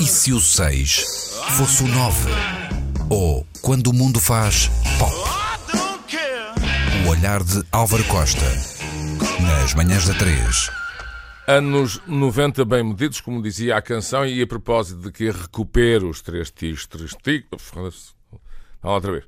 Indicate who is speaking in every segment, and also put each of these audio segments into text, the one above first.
Speaker 1: E se o 6 fosse o 9? Ou quando o mundo faz pop? O olhar de Álvaro Costa. Nas manhãs da 3.
Speaker 2: Anos 90 bem medidos, como dizia a canção, e a propósito de que recupero os três tigres, três tigres. Vamos lá outra vez.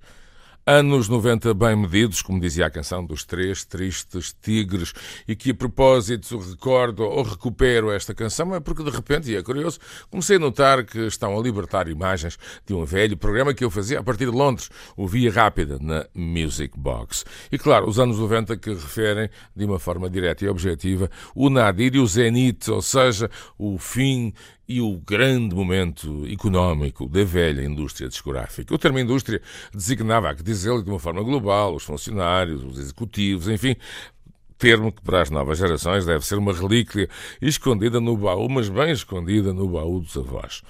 Speaker 2: Anos 90 bem medidos, como dizia a canção dos três tristes tigres, e que a propósito recordo ou recupero esta canção é porque de repente, e é curioso, comecei a notar que estão a libertar imagens de um velho programa que eu fazia a partir de Londres, o Via Rápida, na Music Box. E claro, os anos 90 que referem, de uma forma direta e objetiva, o nadir e o zenith, ou seja, o fim e o grande momento económico da velha indústria discográfica. O termo indústria designava, há que dizer de uma forma global, os funcionários, os executivos, enfim, termo que para as novas gerações deve ser uma relíquia escondida no baú, mas bem escondida no baú dos avós.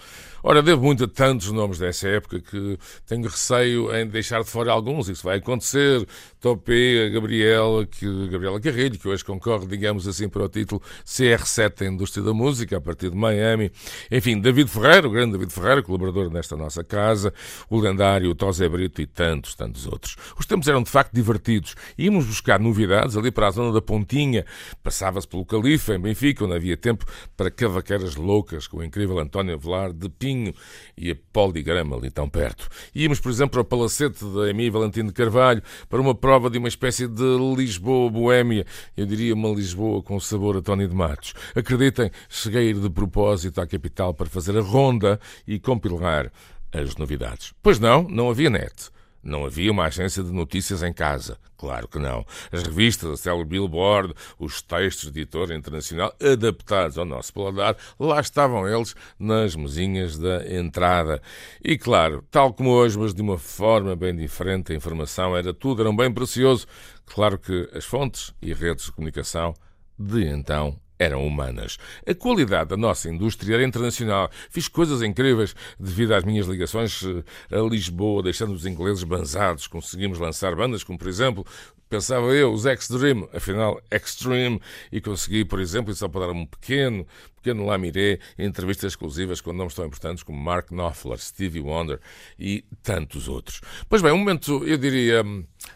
Speaker 2: Ora, devo muito a tantos nomes dessa época que tenho receio em deixar de fora alguns. Isso vai acontecer. Topé, a Gabriela, que, Gabriela Carrilho, que hoje concorre, digamos assim, para o título CR7 da indústria da música, a partir de Miami. Enfim, David Ferreira, o grande David Ferreira, colaborador nesta nossa casa, o lendário Tosé Brito e tantos, tantos outros. Os tempos eram de facto divertidos. Íamos buscar novidades ali para a zona da Pontinha. Passava-se pelo Califa, em Benfica, onde havia tempo para cavaqueiras loucas, com o incrível António Velar de Pinho e a Poligrama ali tão perto. Íamos, por exemplo, ao Palacete da Emi Valentino de Carvalho para uma prova de uma espécie de Lisboa-Boémia. Eu diria uma Lisboa com sabor a Tony de Matos. Acreditem, cheguei a ir de propósito à capital para fazer a ronda e compilar as novidades. Pois não, não havia net. Não havia uma agência de notícias em casa. Claro que não. As revistas, a célebre Billboard, os textos de editora internacional adaptados ao nosso paladar, lá estavam eles nas mesinhas da entrada. E claro, tal como hoje, mas de uma forma bem diferente, a informação era tudo, era um bem precioso. Claro que as fontes e redes de comunicação de então eram humanas. A qualidade da nossa indústria era internacional. Fiz coisas incríveis devido às minhas ligações eh, a Lisboa, deixando os ingleses banzados. Conseguimos lançar bandas como, por exemplo, pensava eu, os X-Dream, afinal, Extreme, e consegui, por exemplo, e só para dar um pequeno, pequeno lamiré, entrevistas exclusivas com nomes tão importantes como Mark Knopfler, Stevie Wonder e tantos outros. Pois bem, um momento, eu diria,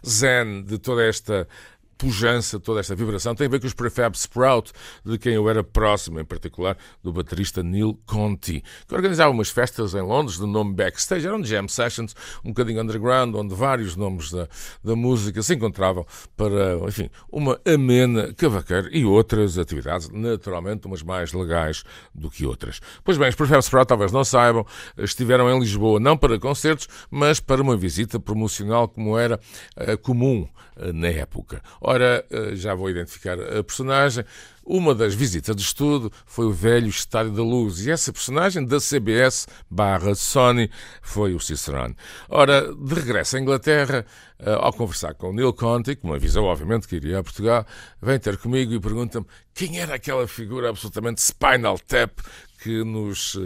Speaker 2: zen de toda esta pujança, toda esta vibração, tem a ver com os Prefab Sprout, de quem eu era próximo, em particular do baterista Neil Conti, que organizava umas festas em Londres de nome Backstage, eram jam sessions, um bocadinho underground, onde vários nomes da, da música se encontravam para, enfim, uma amena cavaqueira e outras atividades, naturalmente umas mais legais do que outras. Pois bem, os Prefab Sprout, talvez não saibam, estiveram em Lisboa não para concertos, mas para uma visita promocional como era uh, comum uh, na época. Ora, uh, já vou identificar a personagem. Uma das visitas de estudo foi o velho Estádio da Luz e essa personagem da CBS barra Sony foi o Cicerone. Ora, de regresso à Inglaterra, ao conversar com o Neil Conti, que me avisou obviamente que iria a Portugal, vem ter comigo e pergunta-me quem era aquela figura absolutamente Spinal Tap que nos,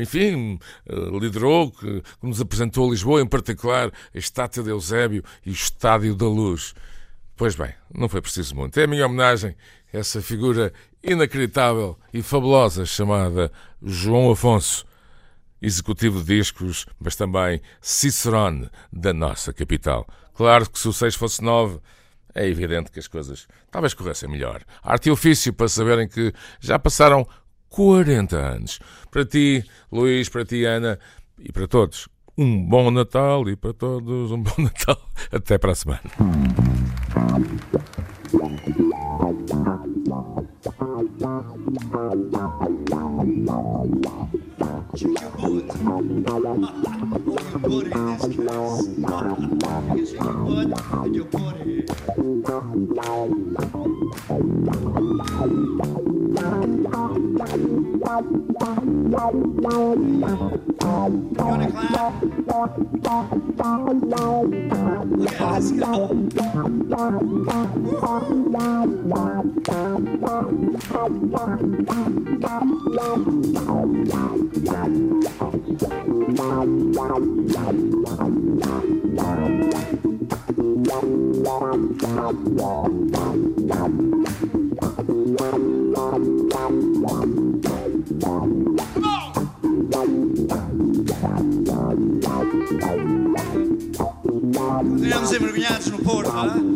Speaker 2: enfim, liderou, que nos apresentou a Lisboa, em particular a Estátua de Eusébio e o Estádio da Luz. Pois bem, não foi preciso muito. É a minha homenagem a essa figura inacreditável e fabulosa chamada João Afonso, executivo de discos, mas também Cicerone da nossa capital. Claro que se o 6 fosse 9, é evidente que as coisas talvez corressem melhor. Arte e ofício para saberem que já passaram 40 anos. Para ti, Luís, para ti, Ana, e para todos, um bom Natal e para todos um bom Natal. Até para a semana.
Speaker 3: Wow. Continuamos embrulhados no Porto, não é?